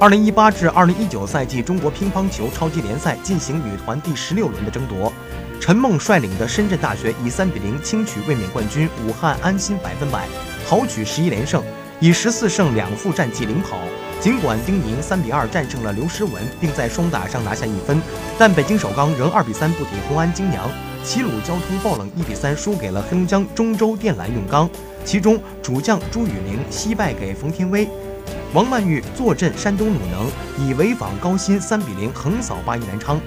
二零一八至二零一九赛季中国乒乓球超级联赛进行女团第十六轮的争夺，陈梦率领的深圳大学以三比零轻取卫冕冠军武汉安心百分百，豪取十一连胜，以十四胜两负战绩领跑。尽管丁宁三比二战胜了刘诗雯，并在双打上拿下一分，但北京首钢仍二比三不敌红安金阳。齐鲁交通爆冷一比三输给了黑龙江中州电缆用钢，其中主将朱雨玲惜败给冯天薇。王曼玉坐镇山东鲁能，以潍坊高新三比零横扫八一南昌。